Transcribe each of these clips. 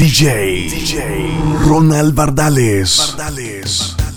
DJ, DJ Ronald Bardales. Bardales.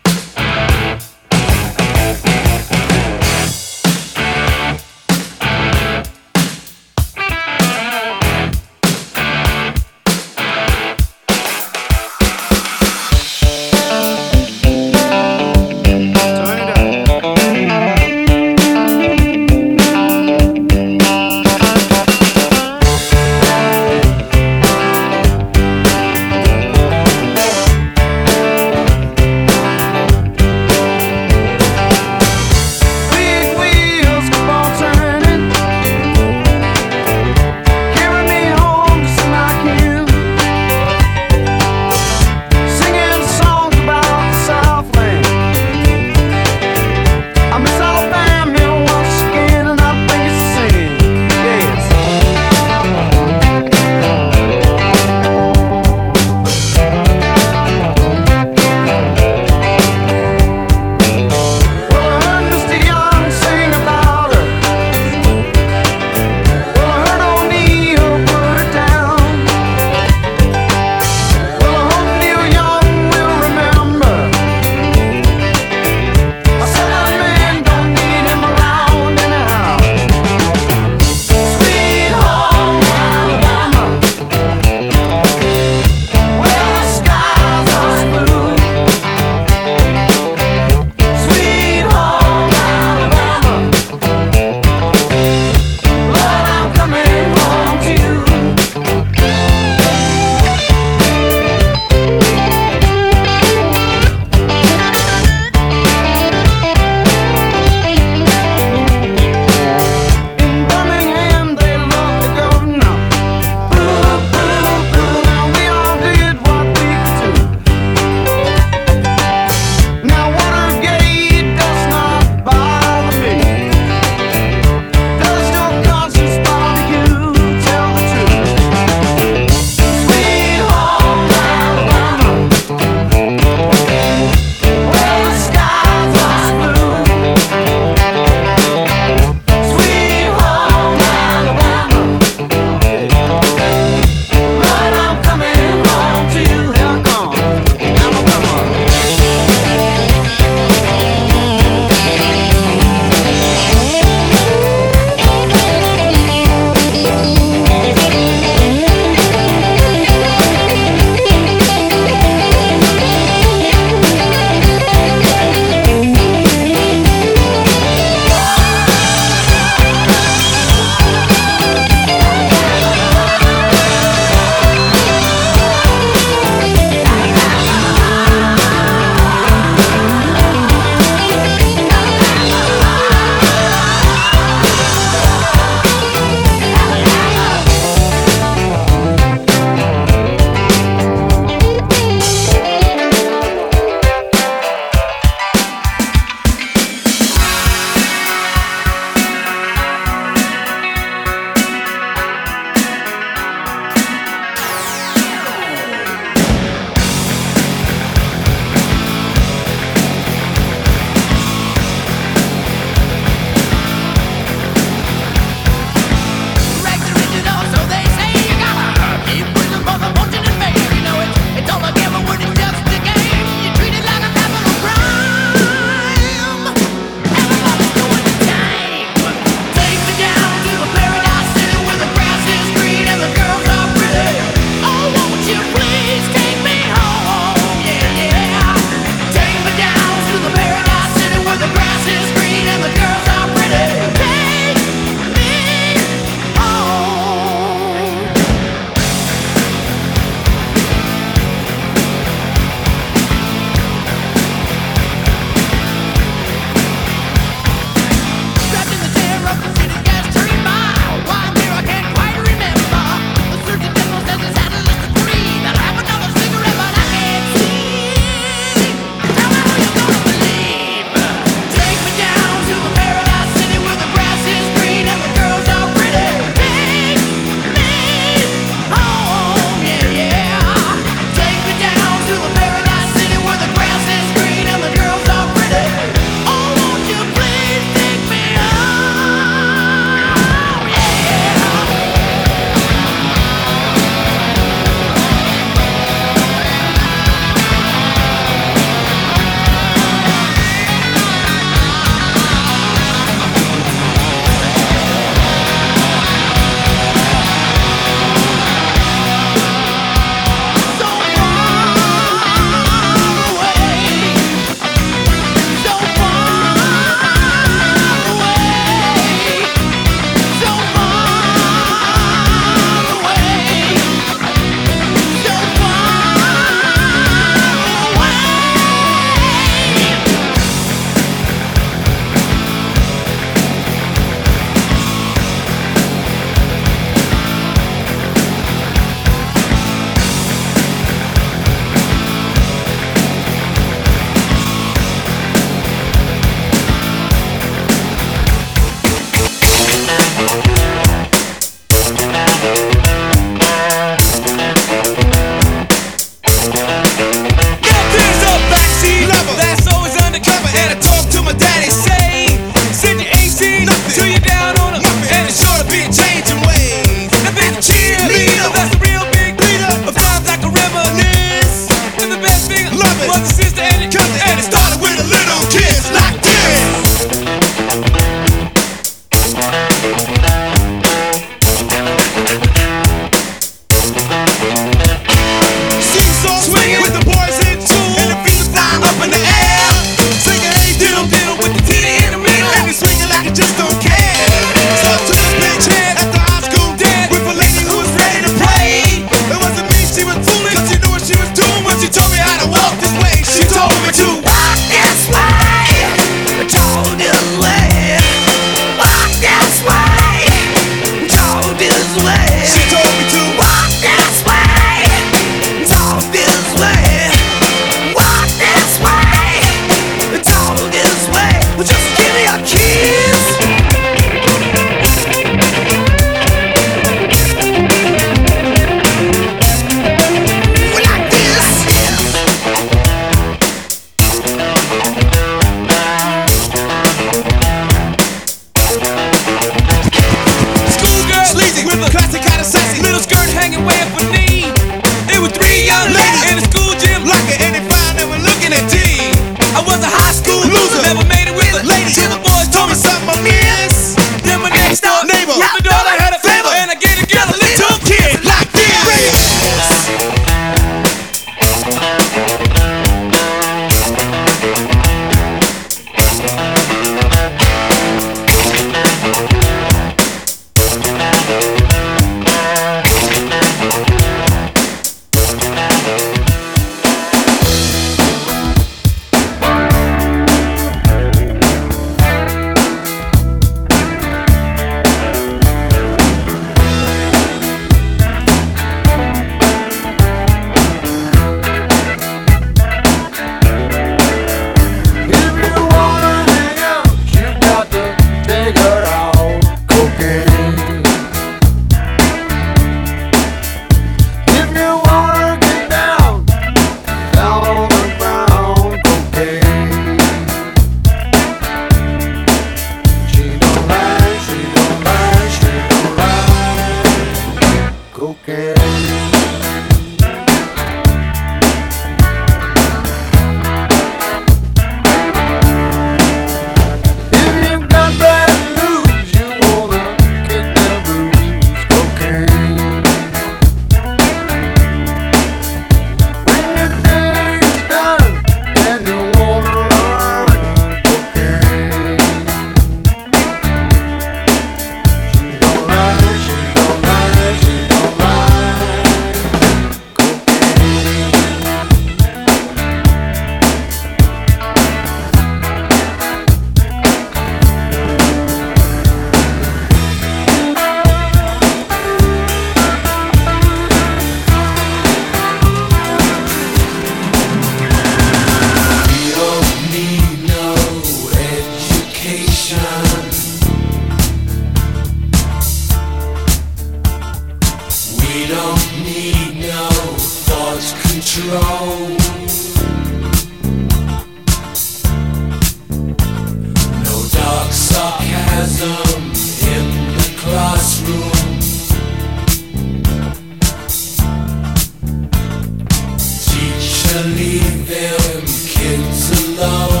leave them kids alone.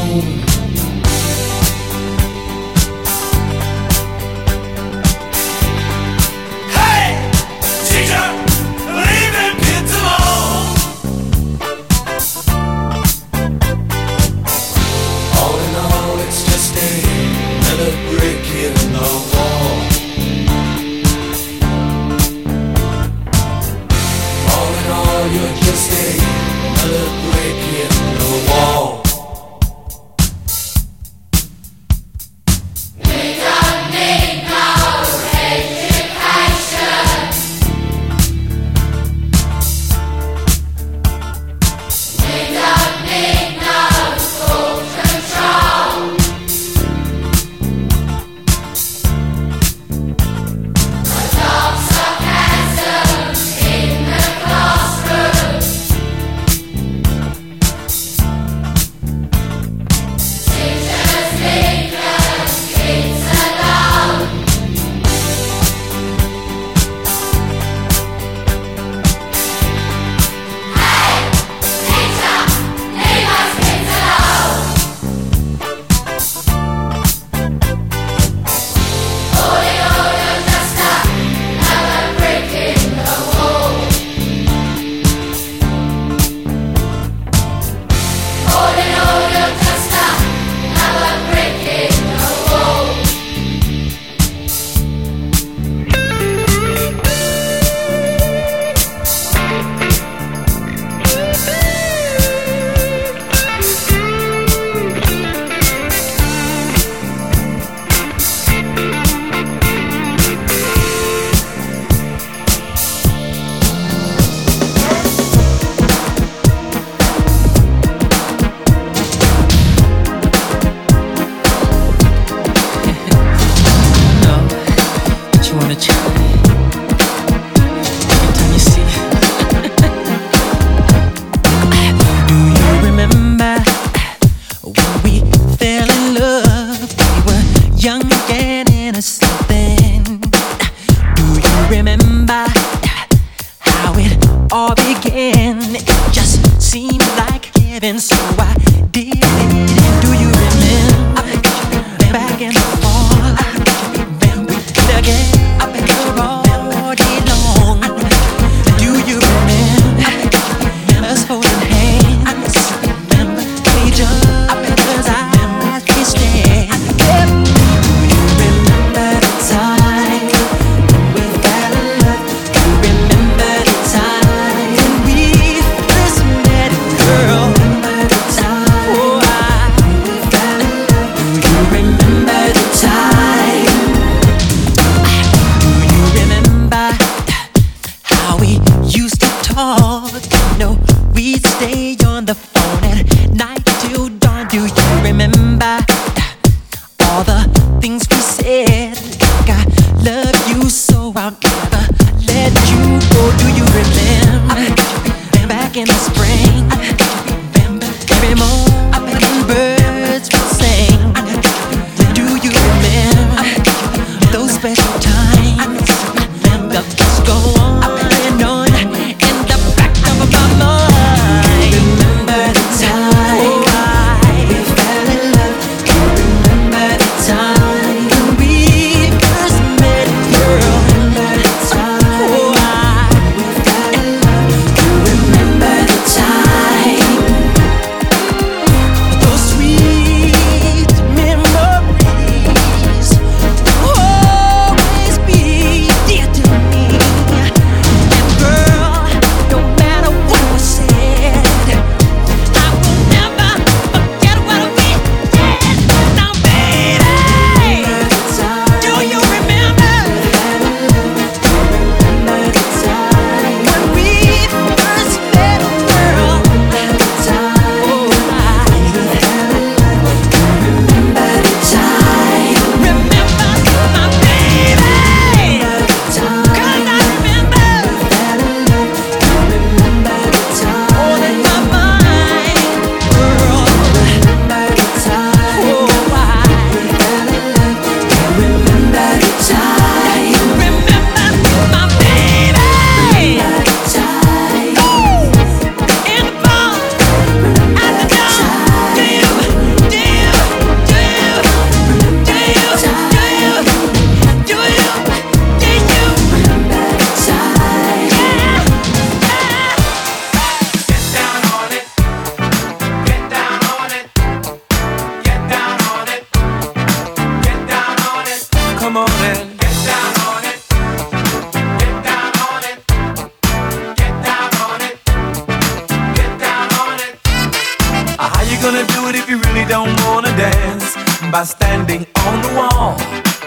if you really don't wanna dance by standing on the wall.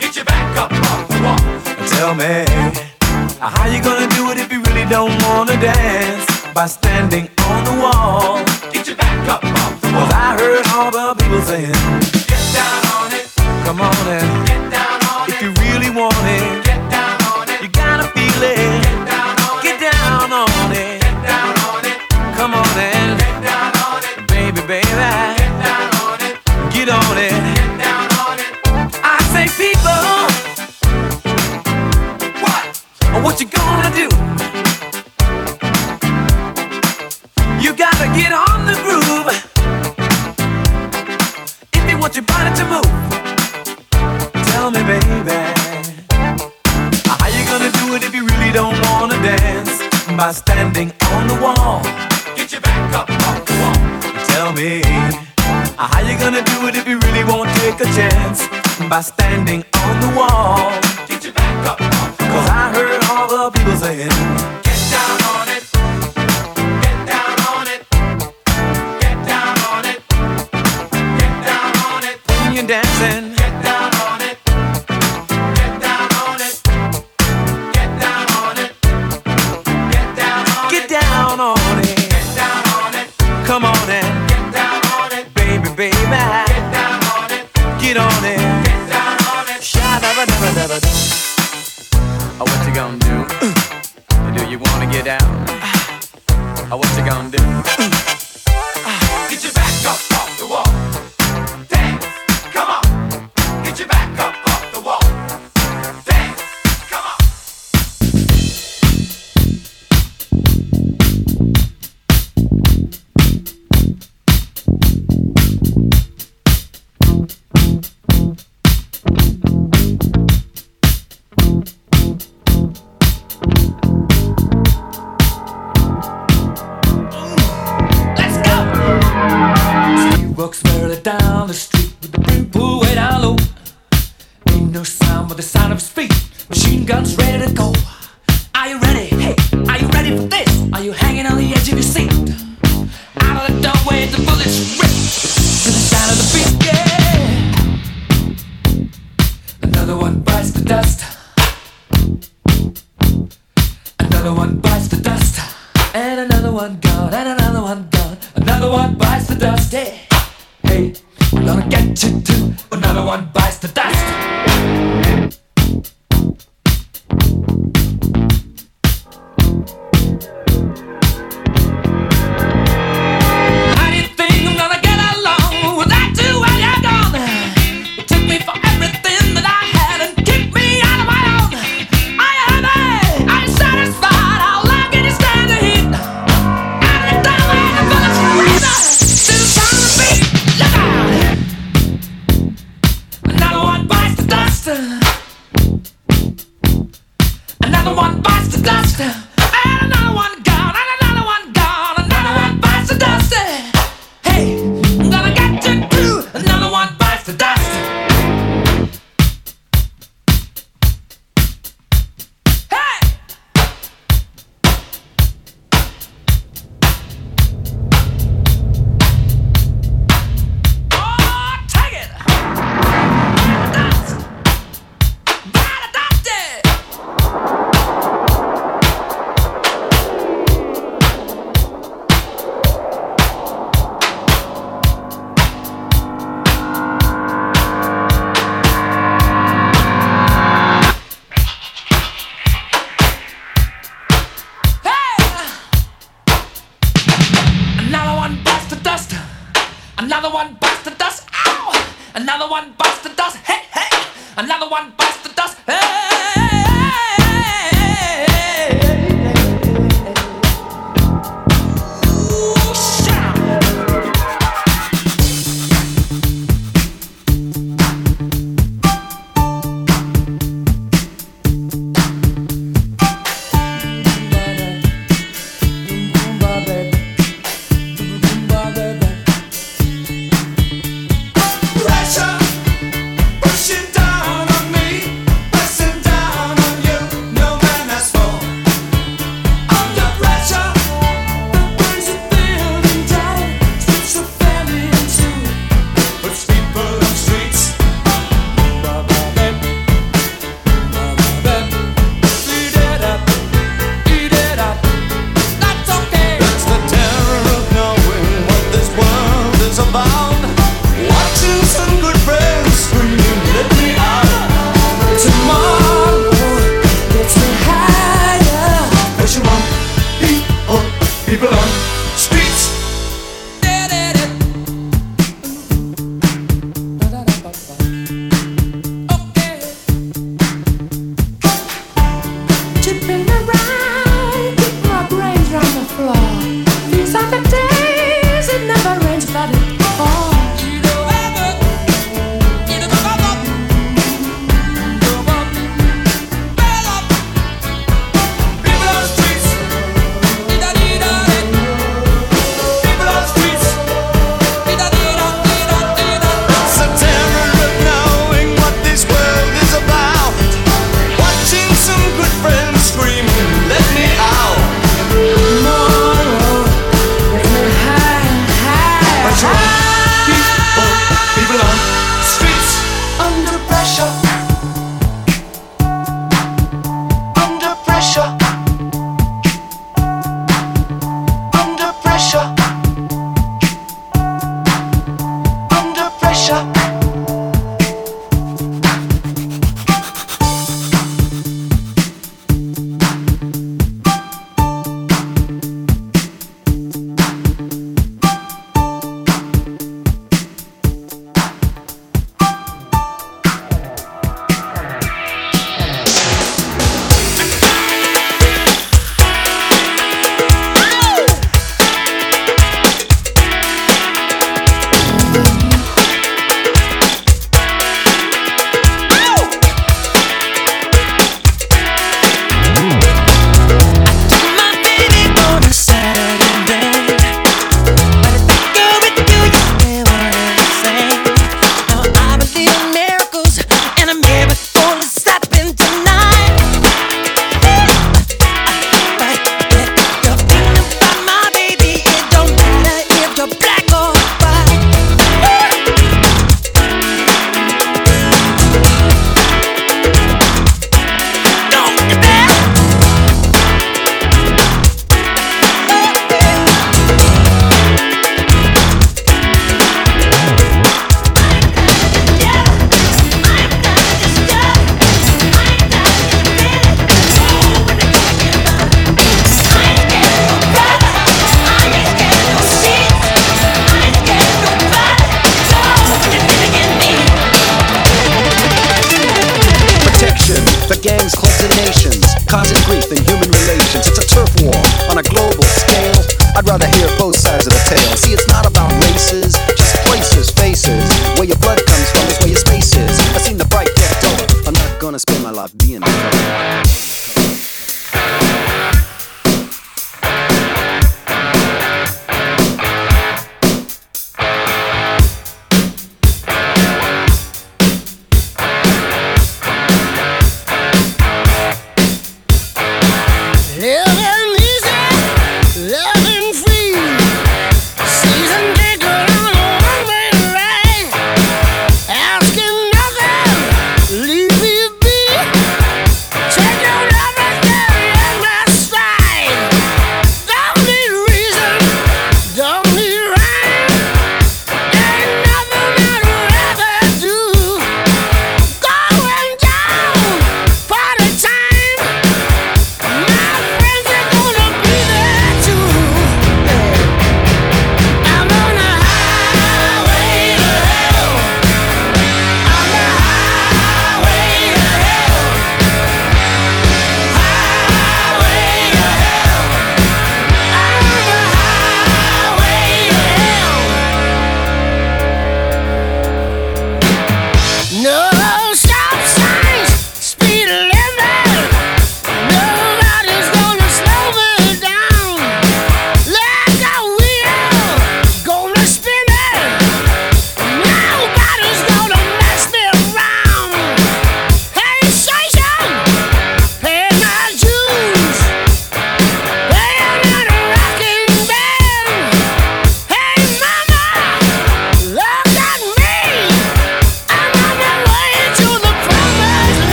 Get your back up off the wall. Tell me how you gonna do it if you really don't wanna dance by standing on the wall. Get your back up off the wall. Cause I heard all the people saying, Get down on it. Come on and get down on if it. If you really want it, get down on it. You gotta feel it. Get down on, get down on it. it. Get down on it. Come on and. by standing on the wall. Get your back up off the wall. Tell me, uh, how you gonna do it if you really won't take a chance? By standing on the wall. Get your back up off the wall. Cause I heard all the people saying,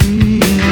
we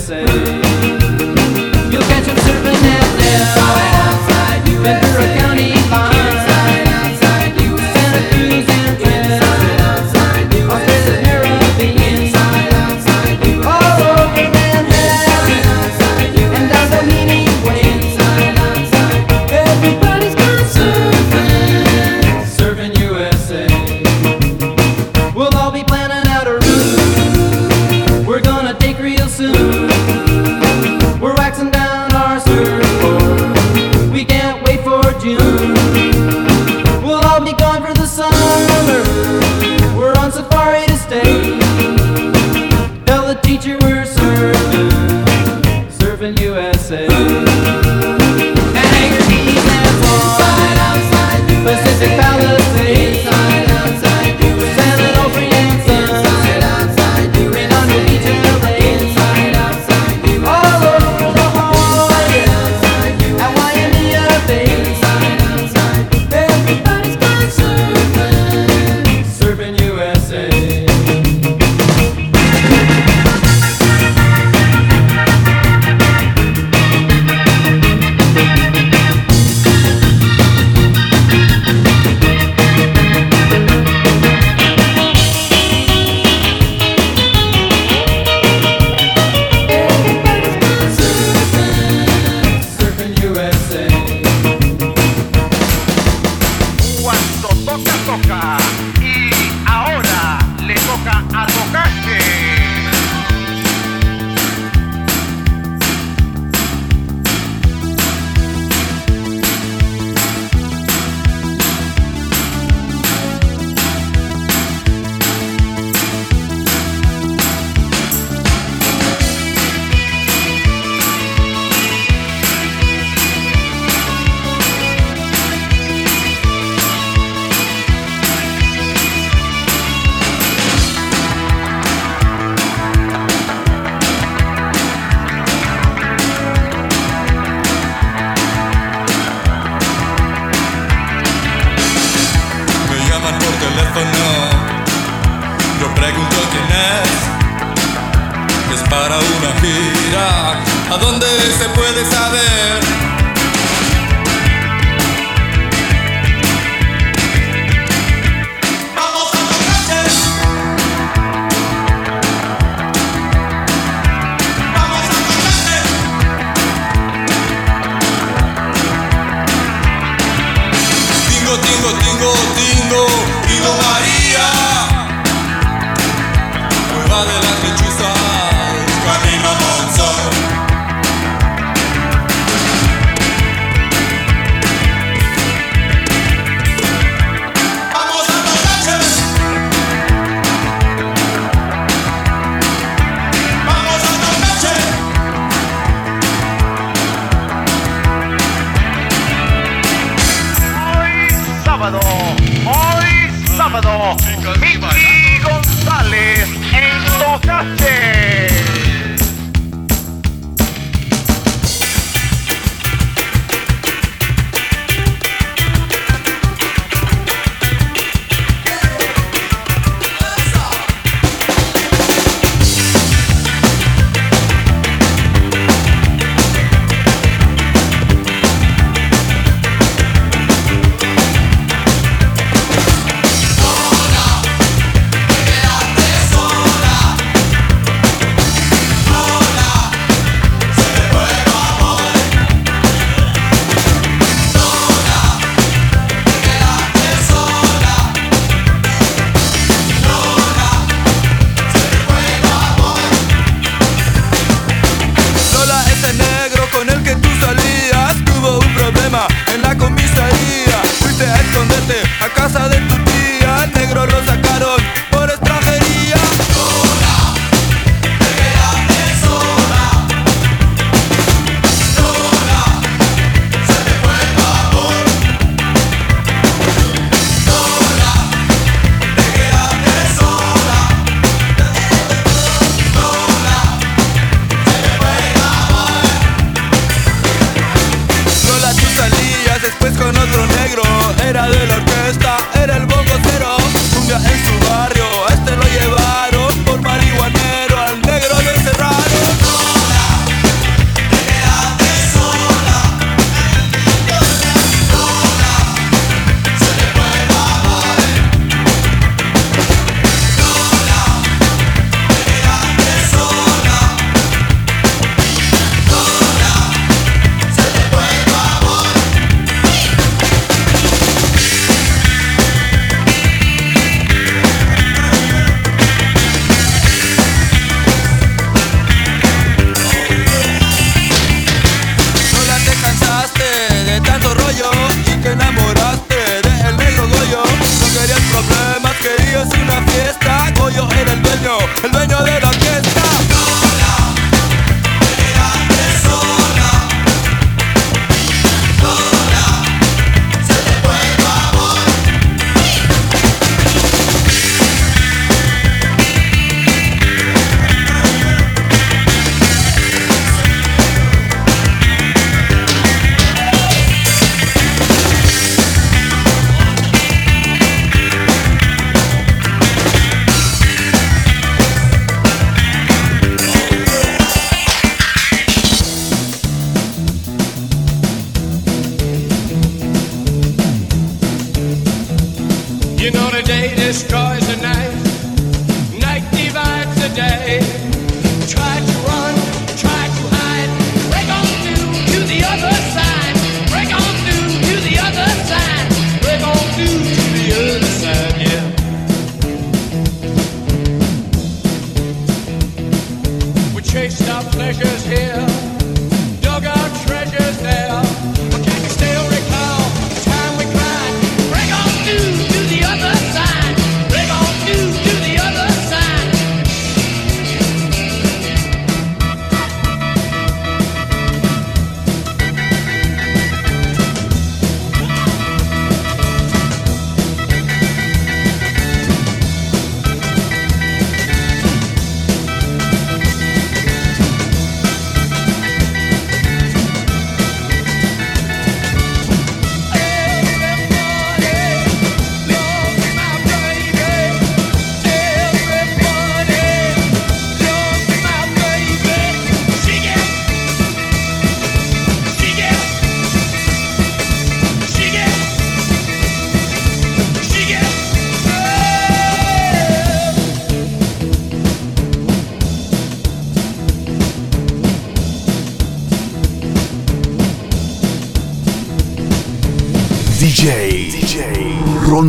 USA. You'll catch 'em surfing at down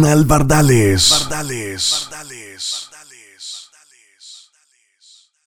con Albardales. Bardales.